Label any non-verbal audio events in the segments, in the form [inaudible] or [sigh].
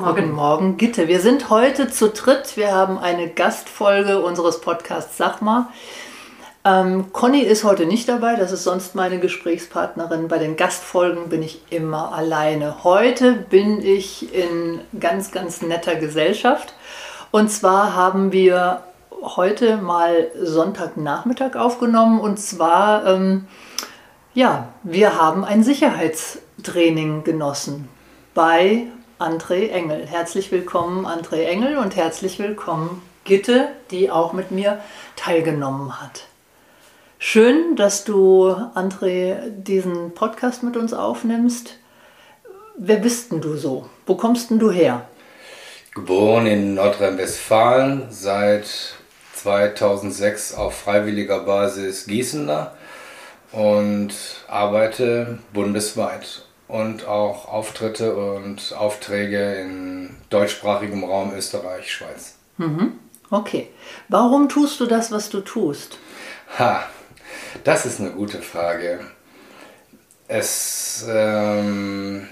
Morgen, morgen, Gitte. Wir sind heute zu dritt. Wir haben eine Gastfolge unseres Podcasts Sag mal. Ähm, Conny ist heute nicht dabei, das ist sonst meine Gesprächspartnerin. Bei den Gastfolgen bin ich immer alleine. Heute bin ich in ganz, ganz netter Gesellschaft. Und zwar haben wir heute mal Sonntagnachmittag aufgenommen. Und zwar, ähm, ja, wir haben ein Sicherheitstraining genossen bei André Engel. Herzlich willkommen, André Engel, und herzlich willkommen, Gitte, die auch mit mir teilgenommen hat. Schön, dass du, André, diesen Podcast mit uns aufnimmst. Wer bist denn du so? Wo kommst denn du her? Geboren in Nordrhein-Westfalen, seit 2006 auf freiwilliger Basis Gießener und arbeite bundesweit und auch Auftritte und Aufträge in deutschsprachigem Raum Österreich, Schweiz. Mhm. Okay. Warum tust du das, was du tust? Ha, das ist eine gute Frage. Es, ähm,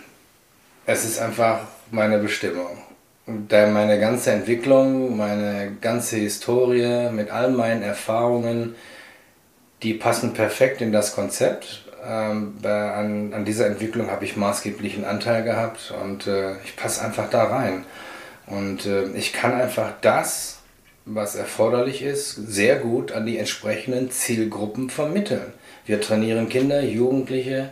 es ist einfach meine Bestimmung. Da meine ganze Entwicklung, meine ganze Historie mit all meinen Erfahrungen, die passen perfekt in das Konzept ähm, bei, an, an dieser Entwicklung habe ich maßgeblichen Anteil gehabt und äh, ich passe einfach da rein. Und äh, ich kann einfach das, was erforderlich ist, sehr gut an die entsprechenden Zielgruppen vermitteln. Wir trainieren Kinder, Jugendliche,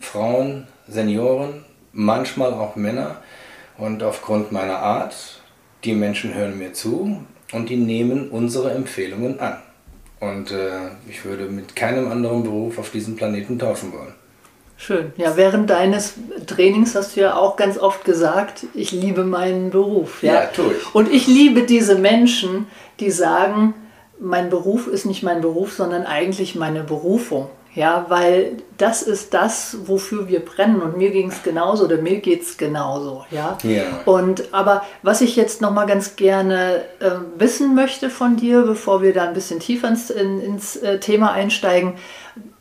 Frauen, Senioren, manchmal auch Männer. Und aufgrund meiner Art, die Menschen hören mir zu und die nehmen unsere Empfehlungen an. Und äh, ich würde mit keinem anderen Beruf auf diesem Planeten tauschen wollen. Schön. Ja, während deines Trainings hast du ja auch ganz oft gesagt, ich liebe meinen Beruf. Ja, ja tue ich. Und ich liebe diese Menschen, die sagen, mein Beruf ist nicht mein Beruf, sondern eigentlich meine Berufung. Ja, weil das ist das, wofür wir brennen. Und mir ging es genauso oder mir geht es genauso. Ja? ja. Und aber was ich jetzt noch mal ganz gerne äh, wissen möchte von dir, bevor wir da ein bisschen tiefer ins, in, ins äh, Thema einsteigen,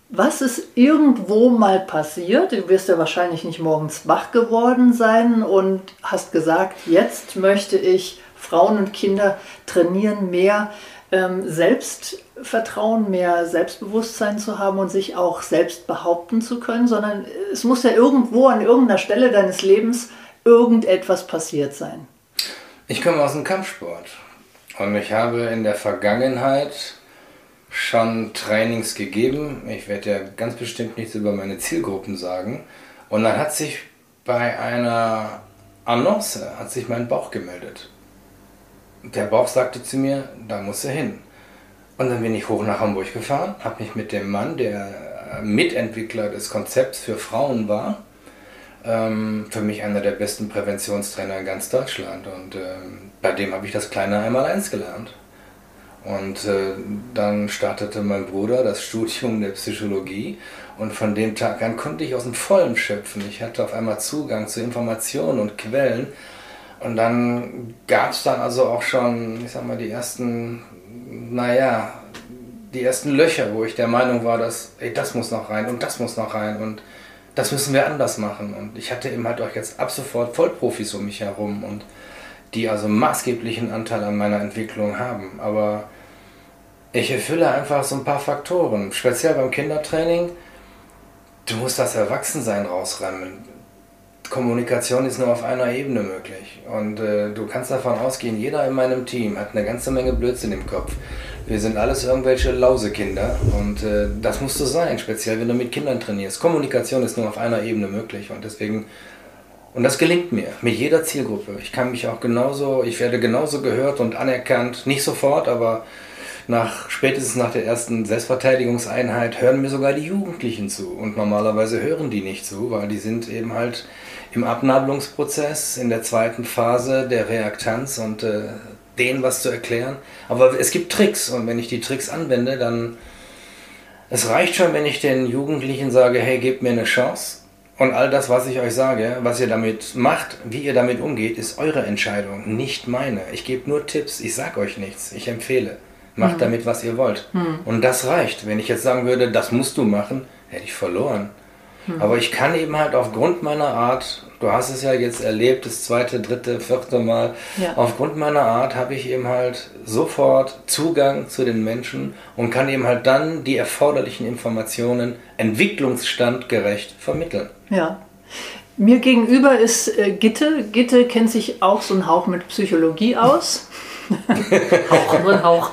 was ist irgendwo mal passiert? Du wirst ja wahrscheinlich nicht morgens wach geworden sein und hast gesagt, jetzt möchte ich Frauen und Kinder trainieren, mehr Selbstvertrauen, mehr Selbstbewusstsein zu haben und sich auch selbst behaupten zu können, sondern es muss ja irgendwo an irgendeiner Stelle deines Lebens irgendetwas passiert sein. Ich komme aus dem Kampfsport und ich habe in der Vergangenheit schon Trainings gegeben. Ich werde ja ganz bestimmt nichts über meine Zielgruppen sagen. Und dann hat sich bei einer Annonce hat sich mein Bauch gemeldet der Bauch sagte zu mir, da muss er hin. Und dann bin ich hoch nach Hamburg gefahren, habe mich mit dem Mann, der Mitentwickler des Konzepts für Frauen war, ähm, für mich einer der besten Präventionstrainer in ganz Deutschland. Und ähm, bei dem habe ich das kleine Einmaleins gelernt. Und äh, dann startete mein Bruder das Studium der Psychologie und von dem Tag an konnte ich aus dem Vollen schöpfen. Ich hatte auf einmal Zugang zu Informationen und Quellen, und dann gab es dann also auch schon, ich sag mal, die ersten, naja, die ersten Löcher, wo ich der Meinung war, dass, ey, das muss noch rein und das muss noch rein und das müssen wir anders machen. Und ich hatte eben halt auch jetzt ab sofort Vollprofis um mich herum und die also maßgeblichen Anteil an meiner Entwicklung haben. Aber ich erfülle einfach so ein paar Faktoren, speziell beim Kindertraining. Du musst das Erwachsensein rausräumen Kommunikation ist nur auf einer Ebene möglich. Und äh, du kannst davon ausgehen, jeder in meinem Team hat eine ganze Menge Blödsinn im Kopf. Wir sind alles irgendwelche Lausekinder und äh, das muss so sein, speziell wenn du mit Kindern trainierst. Kommunikation ist nur auf einer Ebene möglich und deswegen und das gelingt mir mit jeder Zielgruppe. Ich kann mich auch genauso, ich werde genauso gehört und anerkannt, nicht sofort, aber nach spätestens nach der ersten Selbstverteidigungseinheit hören mir sogar die Jugendlichen zu und normalerweise hören die nicht zu, weil die sind eben halt im Abnabelungsprozess in der zweiten Phase der Reaktanz und äh, denen was zu erklären. Aber es gibt Tricks und wenn ich die Tricks anwende, dann es reicht schon, wenn ich den Jugendlichen sage, hey, gebt mir eine Chance. Und all das, was ich euch sage, was ihr damit macht, wie ihr damit umgeht, ist eure Entscheidung, nicht meine. Ich gebe nur Tipps, ich sage euch nichts, ich empfehle. Macht mhm. damit, was ihr wollt. Mhm. Und das reicht. Wenn ich jetzt sagen würde, das musst du machen, hätte ich verloren. Mhm. Aber ich kann eben halt aufgrund meiner Art du hast es ja jetzt erlebt, das zweite, dritte, vierte Mal. Ja. Aufgrund meiner Art habe ich eben halt sofort Zugang zu den Menschen und kann eben halt dann die erforderlichen Informationen entwicklungsstandgerecht vermitteln. Ja. Mir gegenüber ist äh, Gitte. Gitte kennt sich auch so einen Hauch mit Psychologie aus. Hauch, nur ein Hauch.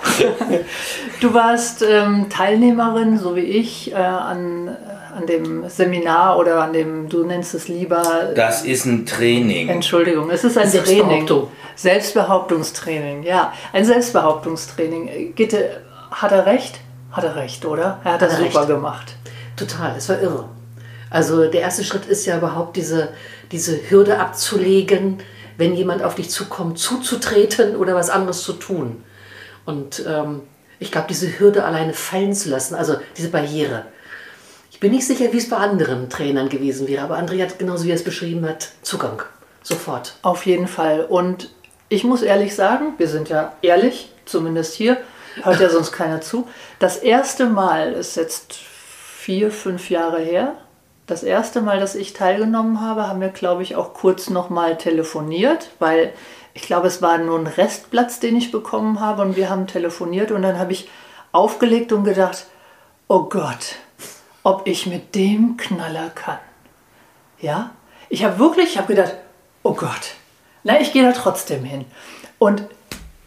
Du warst ähm, Teilnehmerin, so wie ich, äh, an an dem Seminar oder an dem, du nennst es lieber. Das ist ein Training. Entschuldigung, es ist ein Training. Selbstbehauptungstraining, ja. Ein Selbstbehauptungstraining. Gitte, hat er recht? Hat er recht, oder? Er hat, hat das super recht. gemacht. Total, es war irre. Also der erste Schritt ist ja überhaupt diese, diese Hürde abzulegen, wenn jemand auf dich zukommt, zuzutreten oder was anderes zu tun. Und ähm, ich glaube, diese Hürde alleine fallen zu lassen, also diese Barriere, bin nicht sicher, wie es bei anderen Trainern gewesen wäre, aber André hat genauso wie er es beschrieben hat, Zugang. Sofort. Auf jeden Fall. Und ich muss ehrlich sagen, wir sind ja ehrlich, zumindest hier, hört ja sonst keiner zu. Das erste Mal ist jetzt vier, fünf Jahre her. Das erste Mal, dass ich teilgenommen habe, haben wir, glaube ich, auch kurz nochmal telefoniert, weil ich glaube, es war nur ein Restplatz, den ich bekommen habe und wir haben telefoniert und dann habe ich aufgelegt und gedacht, oh Gott, ob ich mit dem Knaller kann. Ja, ich habe wirklich, ich habe gedacht, oh Gott, na, ich gehe da trotzdem hin. Und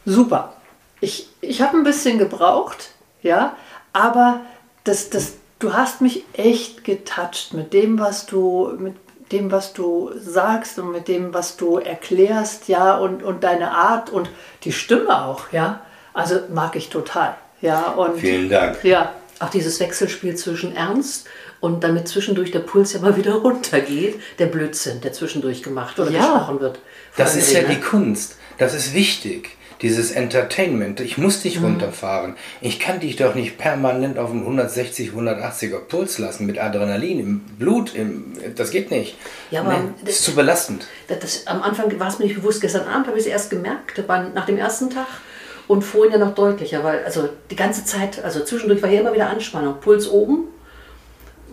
super. Ich, ich habe ein bisschen gebraucht, ja, aber das, das, du hast mich echt getoucht mit dem, was du, mit dem, was du sagst und mit dem, was du erklärst, ja, und, und deine Art und die Stimme auch, ja. Also mag ich total. Ja, und, Vielen Dank. Ja, auch dieses Wechselspiel zwischen Ernst und damit zwischendurch der Puls ja mal wieder [laughs] runtergeht, der Blödsinn, der zwischendurch gemacht oder ja. gesprochen wird. Das ist ja die Kunst. Das ist wichtig. Dieses Entertainment. Ich muss dich mhm. runterfahren. Ich kann dich doch nicht permanent auf einen 160, 180er Puls lassen mit Adrenalin im Blut. Im, das geht nicht. Ja, aber nee, das ist zu belastend. Das, das, am Anfang war es mir nicht bewusst. Gestern Abend habe ich es erst gemerkt, nach dem ersten Tag und vorhin ja noch deutlicher, weil also die ganze Zeit, also zwischendurch war hier immer wieder Anspannung, Puls oben,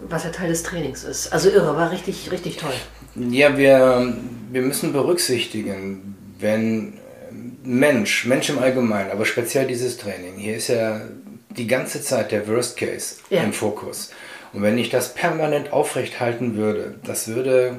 was ja Teil des Trainings ist. Also irre, war richtig, richtig toll. Ja, wir, wir müssen berücksichtigen, wenn Mensch, Mensch im Allgemeinen, aber speziell dieses Training, hier ist ja die ganze Zeit der Worst Case ja. im Fokus. Und wenn ich das permanent aufrecht halten würde, das würde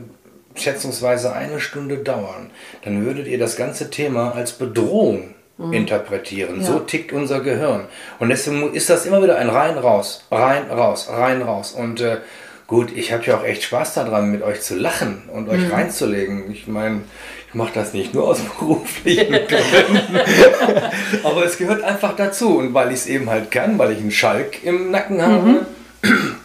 schätzungsweise eine Stunde dauern, dann würdet ihr das ganze Thema als Bedrohung mhm. interpretieren. Ja. So tickt unser Gehirn. Und deswegen ist das immer wieder ein rein, raus, rein, raus, rein, raus. Und äh, gut, ich habe ja auch echt Spaß daran, mit euch zu lachen und euch mhm. reinzulegen. Ich meine, ich mache das nicht nur aus [laughs] beruflichen [laughs] Gründen, aber es gehört einfach dazu. Und weil ich es eben halt kann, weil ich einen Schalk im Nacken habe. Mhm. [clears throat]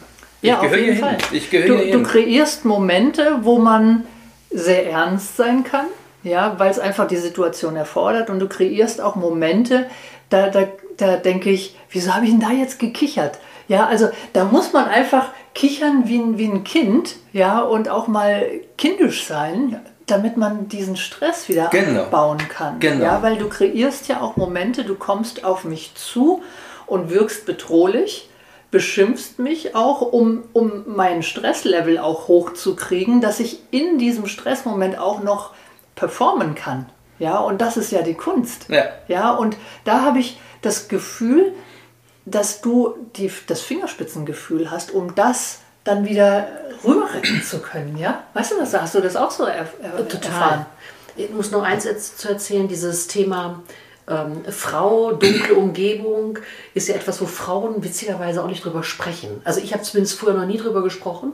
ja, auf jeden Fall. Du, du kreierst Momente, wo man sehr ernst sein kann ja, weil es einfach die Situation erfordert und du kreierst auch Momente, da, da, da denke ich, wieso habe ich denn da jetzt gekichert? Ja, also da muss man einfach kichern wie ein, wie ein Kind, ja, und auch mal kindisch sein, damit man diesen Stress wieder genau. abbauen kann. Genau. Ja, weil du kreierst ja auch Momente, du kommst auf mich zu und wirkst bedrohlich, beschimpfst mich auch, um, um meinen Stresslevel auch hochzukriegen, dass ich in diesem Stressmoment auch noch performen kann. Ja, und das ist ja die Kunst. Ja, ja und da habe ich das Gefühl, dass du die, das Fingerspitzengefühl hast, um das dann wieder rüberretten zu können. Ja, weißt du das? Hast du das auch so er, er, Total. erfahren? Ich muss noch eins zu erzählen: dieses Thema ähm, Frau, dunkle Umgebung ist ja etwas, wo Frauen witzigerweise auch nicht drüber sprechen. Also ich habe zumindest früher noch nie drüber gesprochen.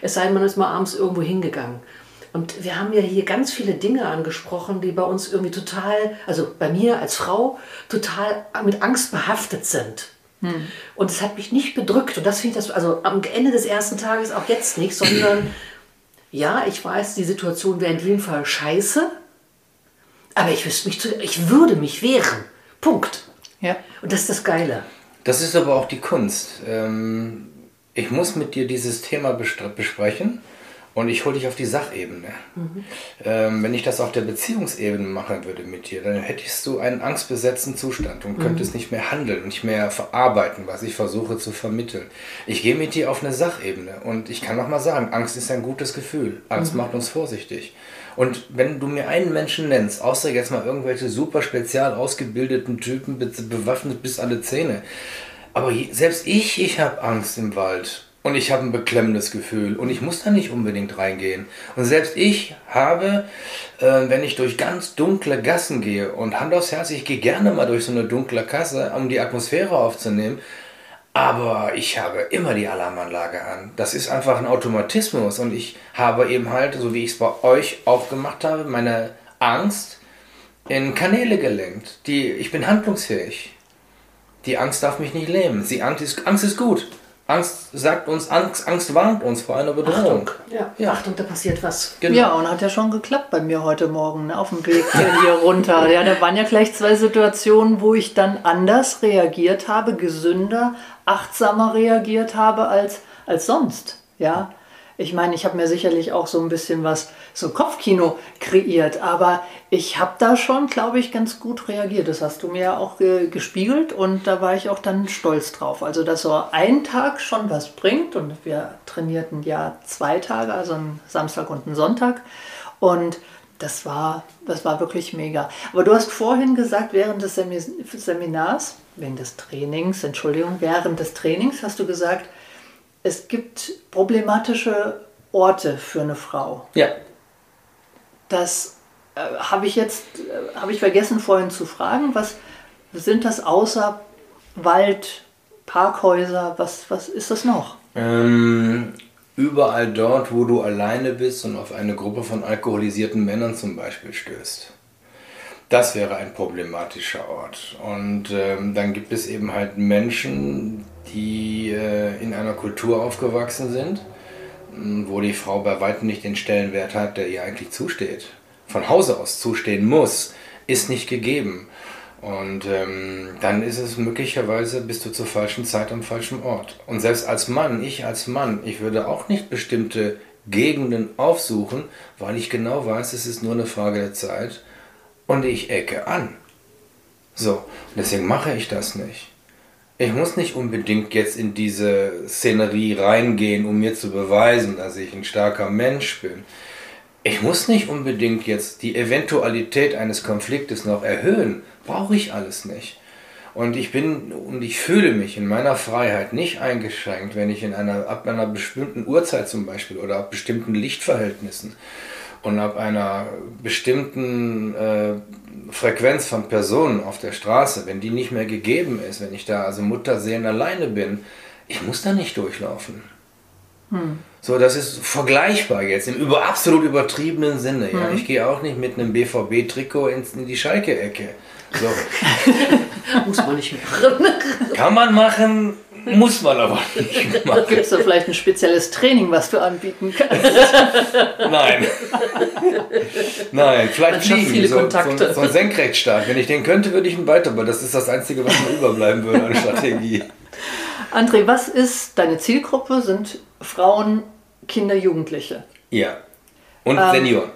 Es sei denn, man ist mal abends irgendwo hingegangen. Und wir haben ja hier ganz viele Dinge angesprochen, die bei uns irgendwie total, also bei mir als Frau, total mit Angst behaftet sind. Hm. Und es hat mich nicht bedrückt. Und das finde ich das, also am Ende des ersten Tages auch jetzt nicht, sondern ja, ich weiß, die Situation wäre in jedem Fall scheiße, aber ich, wüsste mich zu, ich würde mich wehren. Punkt. Ja. Und das ist das Geile. Das ist aber auch die Kunst. Ähm, ich muss mit dir dieses Thema besprechen und ich hole dich auf die Sachebene. Mhm. Ähm, wenn ich das auf der Beziehungsebene machen würde mit dir, dann hättest du einen angstbesetzten Zustand und könntest mhm. nicht mehr handeln, nicht mehr verarbeiten, was ich versuche zu vermitteln. Ich gehe mit dir auf eine Sachebene und ich kann noch mal sagen, Angst ist ein gutes Gefühl. Angst mhm. macht uns vorsichtig. Und wenn du mir einen Menschen nennst, außer jetzt mal irgendwelche super spezial ausgebildeten Typen, bewaffnet bis alle Zähne, aber selbst ich, ich habe Angst im Wald. Und ich habe ein beklemmendes Gefühl und ich muss da nicht unbedingt reingehen. Und selbst ich habe, äh, wenn ich durch ganz dunkle Gassen gehe und Hand aufs Herz, ich gehe gerne mal durch so eine dunkle Kasse, um die Atmosphäre aufzunehmen, aber ich habe immer die Alarmanlage an. Das ist einfach ein Automatismus und ich habe eben halt, so wie ich es bei euch auch gemacht habe, meine Angst in Kanäle gelenkt. Die, ich bin handlungsfähig. Die Angst darf mich nicht lähmen. Die Angst ist, Angst ist gut. Angst sagt uns, Angst, Angst warnt uns vor einer Bedrohung. Achtung, ja. ja. Achtung, da passiert was. Genau. Ja, und hat ja schon geklappt bei mir heute Morgen ne, auf dem Weg hier runter. Ja, da waren ja gleich zwei Situationen, wo ich dann anders reagiert habe, gesünder, achtsamer reagiert habe als, als sonst. Ja, ich meine, ich habe mir sicherlich auch so ein bisschen was, so Kopfkino kreiert, aber ich habe da schon, glaube ich, ganz gut reagiert. Das hast du mir ja auch ge gespiegelt und da war ich auch dann stolz drauf. Also, dass so ein Tag schon was bringt und wir trainierten ja zwei Tage, also einen Samstag und einen Sonntag und das war, das war wirklich mega. Aber du hast vorhin gesagt, während des Seminars, während des Trainings, Entschuldigung, während des Trainings hast du gesagt, es gibt problematische Orte für eine Frau. Ja. Das äh, habe ich jetzt, äh, habe ich vergessen vorhin zu fragen. Was sind das außer Wald, Parkhäuser? Was, was ist das noch? Ähm, überall dort, wo du alleine bist und auf eine Gruppe von alkoholisierten Männern zum Beispiel stößt. Das wäre ein problematischer Ort. Und ähm, dann gibt es eben halt Menschen, die äh, in einer Kultur aufgewachsen sind, wo die Frau bei weitem nicht den Stellenwert hat, der ihr eigentlich zusteht. Von Hause aus zustehen muss, ist nicht gegeben. Und ähm, dann ist es möglicherweise, bist du zur falschen Zeit am falschen Ort. Und selbst als Mann, ich als Mann, ich würde auch nicht bestimmte Gegenden aufsuchen, weil ich genau weiß, es ist nur eine Frage der Zeit und ich ecke an. So, deswegen mache ich das nicht. Ich muss nicht unbedingt jetzt in diese Szenerie reingehen, um mir zu beweisen, dass ich ein starker Mensch bin. Ich muss nicht unbedingt jetzt die Eventualität eines Konfliktes noch erhöhen. Brauche ich alles nicht. Und ich bin und ich fühle mich in meiner Freiheit nicht eingeschränkt, wenn ich in einer, ab einer bestimmten Uhrzeit zum Beispiel oder ab bestimmten Lichtverhältnissen und ab einer bestimmten äh, Frequenz von Personen auf der Straße, wenn die nicht mehr gegeben ist, wenn ich da also Mutterseelen alleine bin, ich muss da nicht durchlaufen. Hm. So, das ist vergleichbar jetzt im über, absolut übertriebenen Sinne. Ja? Hm. Ich gehe auch nicht mit einem BVB-Trikot in die Schalke-Ecke. So. [laughs] muss man nicht machen. Kann man machen, muss man aber nicht [laughs] machen. Gibt es da vielleicht ein spezielles Training, was du anbieten kannst? Nein. Nein, vielleicht fliegen. Viele so, Kontakte. So, so ein Senkrechtstark. Wenn ich den könnte, würde ich ihn weiter, aber das ist das Einzige, was mir überbleiben würde an Strategie. André, was ist deine Zielgruppe? Sind Frauen, Kinder, Jugendliche? Ja. Und ähm, Senioren.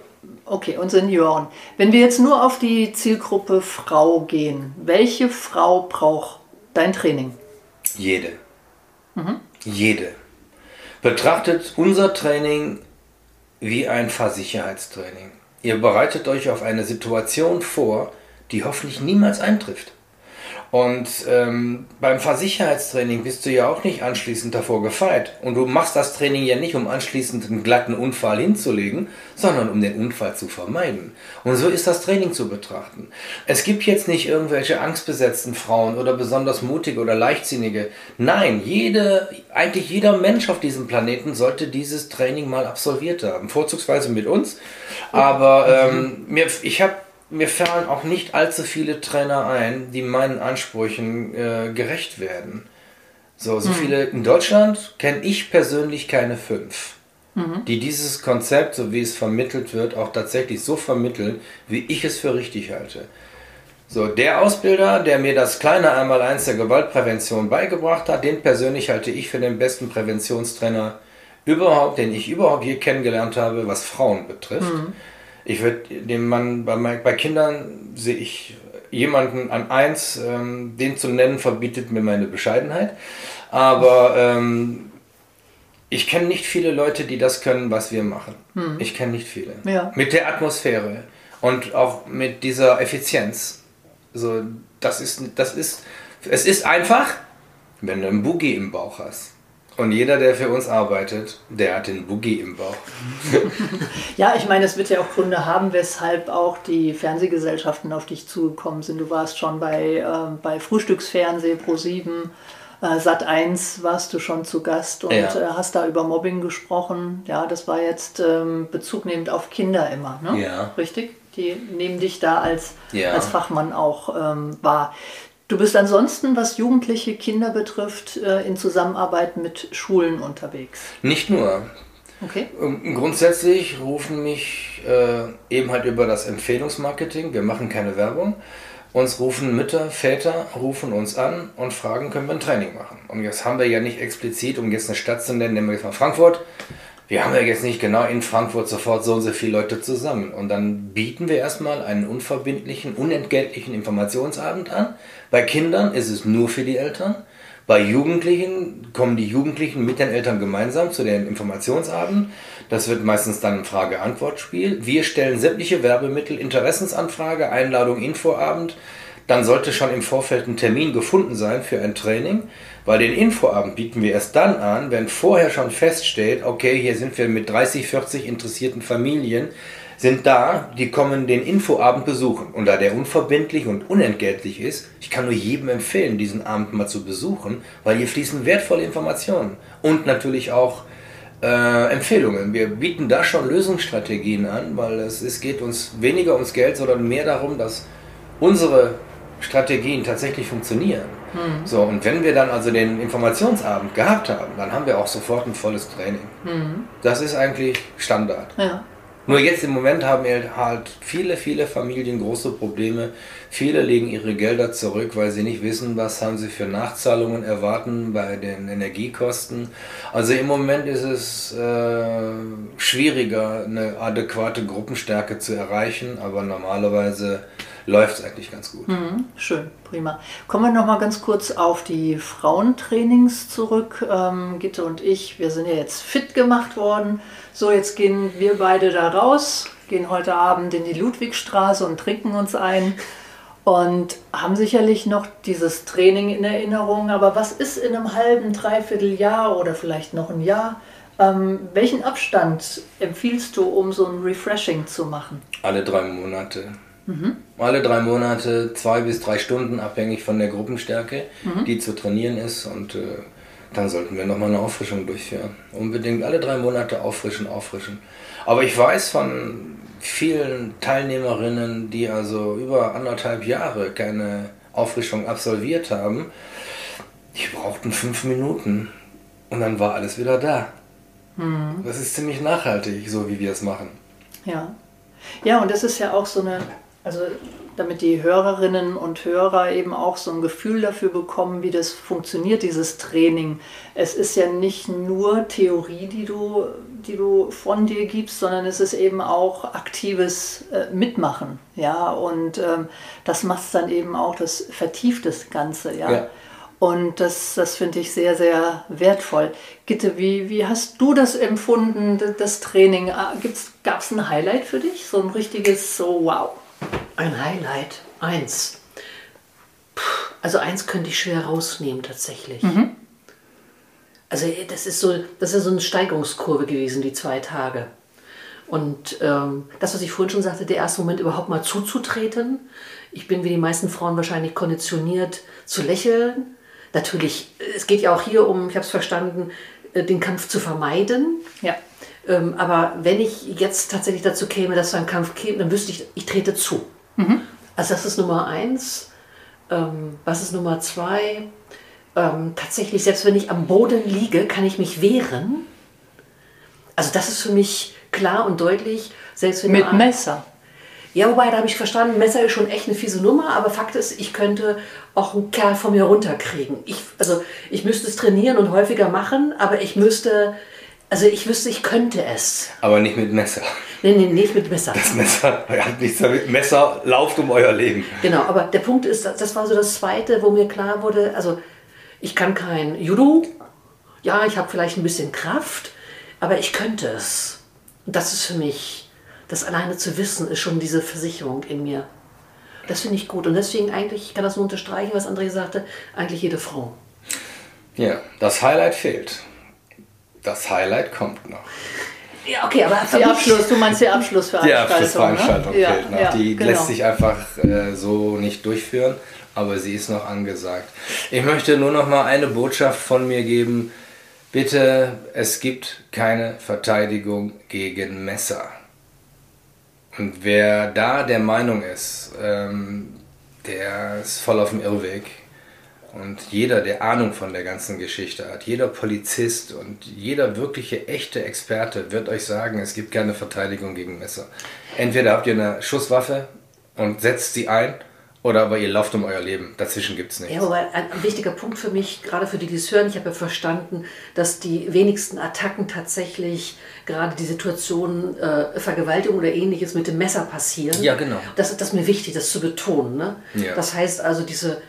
Okay, und Senioren. Wenn wir jetzt nur auf die Zielgruppe Frau gehen, welche Frau braucht dein Training? Jede. Mhm. Jede. Betrachtet unser Training wie ein Fahrsicherheitstraining. Ihr bereitet euch auf eine Situation vor, die hoffentlich niemals eintrifft. Und ähm, beim Fahrsicherheitstraining bist du ja auch nicht anschließend davor gefeit. Und du machst das Training ja nicht, um anschließend einen glatten Unfall hinzulegen, sondern um den Unfall zu vermeiden. Und so ist das Training zu betrachten. Es gibt jetzt nicht irgendwelche angstbesetzten Frauen oder besonders mutige oder leichtsinnige. Nein, jede, eigentlich jeder Mensch auf diesem Planeten sollte dieses Training mal absolviert haben. Vorzugsweise mit uns. Aber ähm, mir, ich habe mir fallen auch nicht allzu viele Trainer ein, die meinen Ansprüchen äh, gerecht werden. So, so mhm. viele in Deutschland kenne ich persönlich keine fünf, mhm. die dieses Konzept, so wie es vermittelt wird, auch tatsächlich so vermitteln, wie ich es für richtig halte. So, der Ausbilder, der mir das kleine Einmaleins der Gewaltprävention beigebracht hat, den persönlich halte ich für den besten Präventionstrainer überhaupt, den ich überhaupt je kennengelernt habe, was Frauen betrifft. Mhm. Ich würde dem Mann, bei, bei Kindern sehe ich jemanden an eins, ähm, den zu nennen, verbietet mir meine Bescheidenheit. Aber ähm, ich kenne nicht viele Leute, die das können, was wir machen. Hm. Ich kenne nicht viele. Ja. Mit der Atmosphäre und auch mit dieser Effizienz. So, das ist, das ist, es ist einfach, wenn du einen Boogie im Bauch hast. Und jeder, der für uns arbeitet, der hat den Boogie im Bauch. [laughs] ja, ich meine, es wird ja auch Gründe haben, weshalb auch die Fernsehgesellschaften auf dich zugekommen sind. Du warst schon bei, äh, bei Frühstücksfernseh Pro 7, äh, Sat 1 warst du schon zu Gast und ja. äh, hast da über Mobbing gesprochen. Ja, das war jetzt ähm, bezugnehmend auf Kinder immer, ne? Ja. Richtig? Die nehmen dich da als, ja. als Fachmann auch ähm, wahr. Du bist ansonsten, was jugendliche Kinder betrifft, äh, in Zusammenarbeit mit Schulen unterwegs. Nicht nur. Okay. Ähm, grundsätzlich rufen mich äh, eben halt über das Empfehlungsmarketing, wir machen keine Werbung, uns rufen Mütter, Väter, rufen uns an und fragen, können wir ein Training machen. Und jetzt haben wir ja nicht explizit, um jetzt eine Stadt zu nennen, nehmen wir jetzt mal Frankfurt, wir haben ja jetzt nicht genau in Frankfurt sofort so und so viele Leute zusammen. Und dann bieten wir erstmal einen unverbindlichen, unentgeltlichen Informationsabend an. Bei Kindern ist es nur für die Eltern. Bei Jugendlichen kommen die Jugendlichen mit den Eltern gemeinsam zu dem Informationsabend. Das wird meistens dann ein Frage-Antwort-Spiel. Wir stellen sämtliche Werbemittel, Interessensanfrage, Einladung, Infoabend. Dann sollte schon im Vorfeld ein Termin gefunden sein für ein Training. Weil den Infoabend bieten wir erst dann an, wenn vorher schon feststeht, okay, hier sind wir mit 30, 40 interessierten Familien, sind da, die kommen den Infoabend besuchen. Und da der unverbindlich und unentgeltlich ist, ich kann nur jedem empfehlen, diesen Abend mal zu besuchen, weil hier fließen wertvolle Informationen und natürlich auch äh, Empfehlungen. Wir bieten da schon Lösungsstrategien an, weil es, es geht uns weniger ums Geld, sondern mehr darum, dass unsere Strategien tatsächlich funktionieren. Mhm. So, und wenn wir dann also den Informationsabend gehabt haben, dann haben wir auch sofort ein volles Training. Mhm. Das ist eigentlich Standard. Ja. Nur jetzt im Moment haben halt viele, viele Familien große Probleme. Viele legen ihre Gelder zurück, weil sie nicht wissen, was haben sie für Nachzahlungen erwarten bei den Energiekosten. Also im Moment ist es äh, schwieriger, eine adäquate Gruppenstärke zu erreichen, aber normalerweise läuft es eigentlich ganz gut. Mhm, schön, prima. Kommen wir noch mal ganz kurz auf die Frauentrainings zurück. Ähm, Gitte und ich, wir sind ja jetzt fit gemacht worden. So, jetzt gehen wir beide da raus, gehen heute Abend in die Ludwigstraße und trinken uns ein und haben sicherlich noch dieses Training in Erinnerung. Aber was ist in einem halben, dreiviertel Jahr oder vielleicht noch ein Jahr? Ähm, welchen Abstand empfiehlst du, um so ein Refreshing zu machen? Alle drei Monate. Mhm. Alle drei Monate zwei bis drei Stunden, abhängig von der Gruppenstärke, mhm. die zu trainieren ist. Und äh, dann sollten wir nochmal eine Auffrischung durchführen. Unbedingt alle drei Monate auffrischen, auffrischen. Aber ich weiß von vielen Teilnehmerinnen, die also über anderthalb Jahre keine Auffrischung absolviert haben, die brauchten fünf Minuten und dann war alles wieder da. Mhm. Das ist ziemlich nachhaltig, so wie wir es machen. Ja. Ja, und das ist ja auch so eine also damit die Hörerinnen und Hörer eben auch so ein Gefühl dafür bekommen, wie das funktioniert, dieses Training. Es ist ja nicht nur Theorie, die du, die du von dir gibst, sondern es ist eben auch aktives äh, Mitmachen. Ja, und ähm, das macht dann eben auch, das vertieft das Ganze. Ja. ja. Und das, das finde ich sehr, sehr wertvoll. Gitte, wie, wie hast du das empfunden, das Training? Ah, Gab es ein Highlight für dich? So ein richtiges, so wow. Ein Highlight, eins. Puh. Also eins könnte ich schwer rausnehmen tatsächlich. Also das ist so, das ist so eine Steigerungskurve gewesen, die zwei Tage. Und ähm, das, was ich vorhin schon sagte, der erste Moment überhaupt mal zuzutreten. Ich bin wie die meisten Frauen wahrscheinlich konditioniert zu lächeln. Natürlich, es geht ja auch hier um, ich habe es verstanden, äh, den Kampf zu vermeiden. Ja. Ähm, aber wenn ich jetzt tatsächlich dazu käme, dass so ein Kampf käme, dann wüsste ich, ich trete zu. Also das ist Nummer eins. Ähm, was ist Nummer zwei? Ähm, tatsächlich, selbst wenn ich am Boden liege, kann ich mich wehren. Also das ist für mich klar und deutlich. Selbst wenn Mit Messer. ja, wobei, da habe ich verstanden, Messer ist schon echt eine fiese Nummer, aber Fakt ist, ich könnte auch einen Kerl von mir runterkriegen. Ich, also ich müsste es trainieren und häufiger machen, aber ich müsste, also ich wüsste, ich könnte es. Aber nicht mit Messer. Nee, nee, nicht mit Messer. Das Messer hat nichts damit. Messer lauft um euer Leben. Genau, aber der Punkt ist, das war so das Zweite, wo mir klar wurde, also ich kann kein Judo, ja, ich habe vielleicht ein bisschen Kraft, aber ich könnte es. Und das ist für mich, das alleine zu wissen, ist schon diese Versicherung in mir. Das finde ich gut und deswegen eigentlich, ich kann das nur unterstreichen, was André sagte, eigentlich jede Frau. Ja, das Highlight fehlt. Das Highlight kommt noch. Ja, okay, aber für Die mich- Abschluss, du meinst die Die Abschlussveranstaltung. Abschlussveranstaltung ne? fehlt noch. Ja, die genau. lässt sich einfach äh, so nicht durchführen, aber sie ist noch angesagt. Ich möchte nur noch mal eine Botschaft von mir geben. Bitte, es gibt keine Verteidigung gegen Messer. Und wer da der Meinung ist, ähm, der ist voll auf dem Irrweg. Und jeder, der Ahnung von der ganzen Geschichte hat, jeder Polizist und jeder wirkliche echte Experte wird euch sagen, es gibt keine Verteidigung gegen Messer. Entweder habt ihr eine Schusswaffe und setzt sie ein, oder aber ihr lauft um euer Leben. Dazwischen gibt es nichts. Ja, ein, ein wichtiger Punkt für mich, gerade für die, die es hören, ich habe ja verstanden, dass die wenigsten Attacken tatsächlich gerade die Situation äh, Vergewaltigung oder ähnliches mit dem Messer passieren. Ja, genau. Das, das ist mir wichtig, das zu betonen. Ne? Ja. Das heißt also, diese,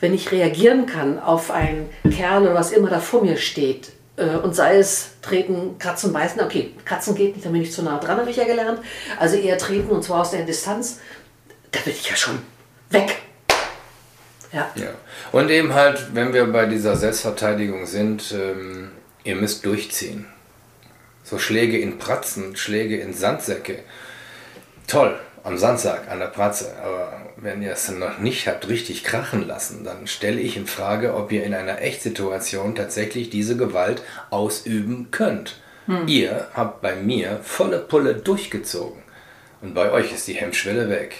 wenn ich reagieren kann auf einen Kerl oder was immer da vor mir steht, äh, und sei es treten, kratzen, beißen, okay, kratzen geht nicht, da bin ich zu nah dran, habe ich ja gelernt. Also eher treten und zwar aus der Distanz, da bin ich ja schon weg. Ja. Ja. Und eben halt, wenn wir bei dieser Selbstverteidigung sind, ähm, ihr müsst durchziehen. So Schläge in Pratzen, Schläge in Sandsäcke. Toll, am Sandsack, an der Pratze. Aber wenn ihr es noch nicht habt richtig krachen lassen, dann stelle ich in Frage, ob ihr in einer Echtsituation tatsächlich diese Gewalt ausüben könnt. Ihr habt bei mir volle Pulle durchgezogen. Und bei euch ist die Hemmschwelle weg.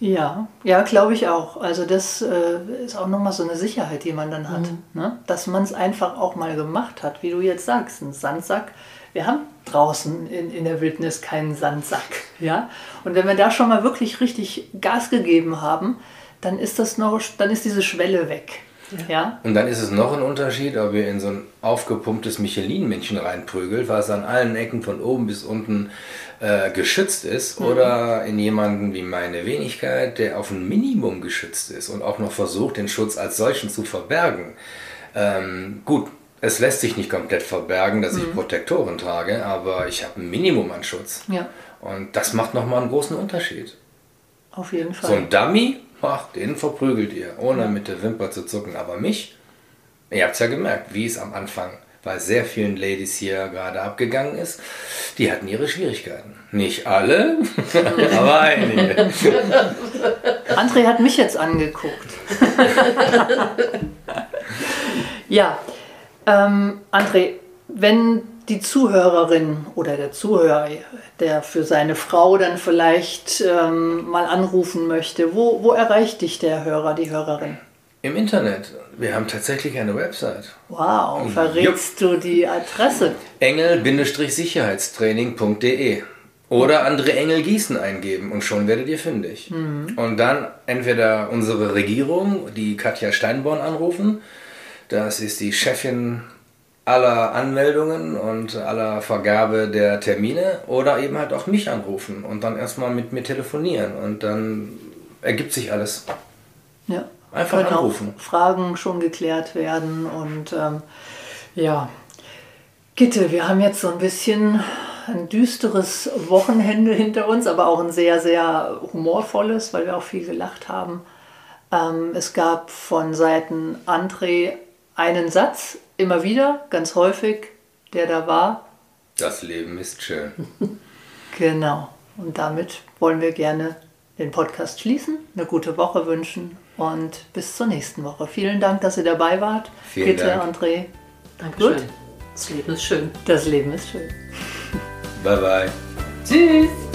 Ja, ja, glaube ich auch. Also das äh, ist auch nochmal so eine Sicherheit, die man dann hat. Ne? Dass man es einfach auch mal gemacht hat, wie du jetzt sagst, ein Sandsack. Wir haben draußen in, in der Wildnis keinen Sandsack. Ja? Und wenn wir da schon mal wirklich richtig Gas gegeben haben, dann ist das noch, dann ist diese Schwelle weg. Ja. Und dann ist es noch ein Unterschied, ob ihr in so ein aufgepumptes Michelin-Männchen reinprügelt, was an allen Ecken von oben bis unten äh, geschützt ist, oder in jemanden wie meine Wenigkeit, der auf ein Minimum geschützt ist und auch noch versucht, den Schutz als solchen zu verbergen. Ähm, gut, es lässt sich nicht komplett verbergen, dass ich Protektoren trage, aber ich habe ein Minimum an Schutz. Ja, Und das macht nochmal einen großen Unterschied. auf jeden Fall. So ein Dummy, ach, den verprügelt ihr, ohne mit der Wimper zu zucken. Aber mich, ihr habt es ja gemerkt, wie es am Anfang bei sehr vielen Ladies hier gerade abgegangen ist, die hatten ihre Schwierigkeiten. Nicht alle, [laughs] aber einige. André hat mich jetzt angeguckt. [laughs] ja, ähm, André, wenn die Zuhörerin oder der Zuhörer, der für seine Frau dann vielleicht ähm, mal anrufen möchte, wo, wo erreicht dich der Hörer, die Hörerin? Im Internet, wir haben tatsächlich eine Website. Wow, verrätst du die Adresse? engel-sicherheitstraining.de oder André Engel Gießen eingeben und schon werdet ihr fündig. Und dann entweder unsere Regierung, die Katja Steinborn anrufen, das ist die Chefin aller Anmeldungen und aller Vergabe der Termine, oder eben halt auch mich anrufen und dann erstmal mit mir telefonieren und dann ergibt sich alles. Ja. Einfach Können auch anrufen. Fragen schon geklärt werden und ähm, ja. Gitte, wir haben jetzt so ein bisschen ein düsteres Wochenende hinter uns, aber auch ein sehr, sehr humorvolles, weil wir auch viel gelacht haben. Ähm, es gab von Seiten André einen Satz, immer wieder, ganz häufig, der da war. Das Leben ist schön. [laughs] Genau. Und damit wollen wir gerne den Podcast schließen, eine gute Woche wünschen und bis zur nächsten Woche. Vielen Dank, dass ihr dabei wart. Vielen Bitte, Dank. André. Dankeschön. Gut. Das Leben ist schön. Das Leben ist schön. Bye bye. Tschüss.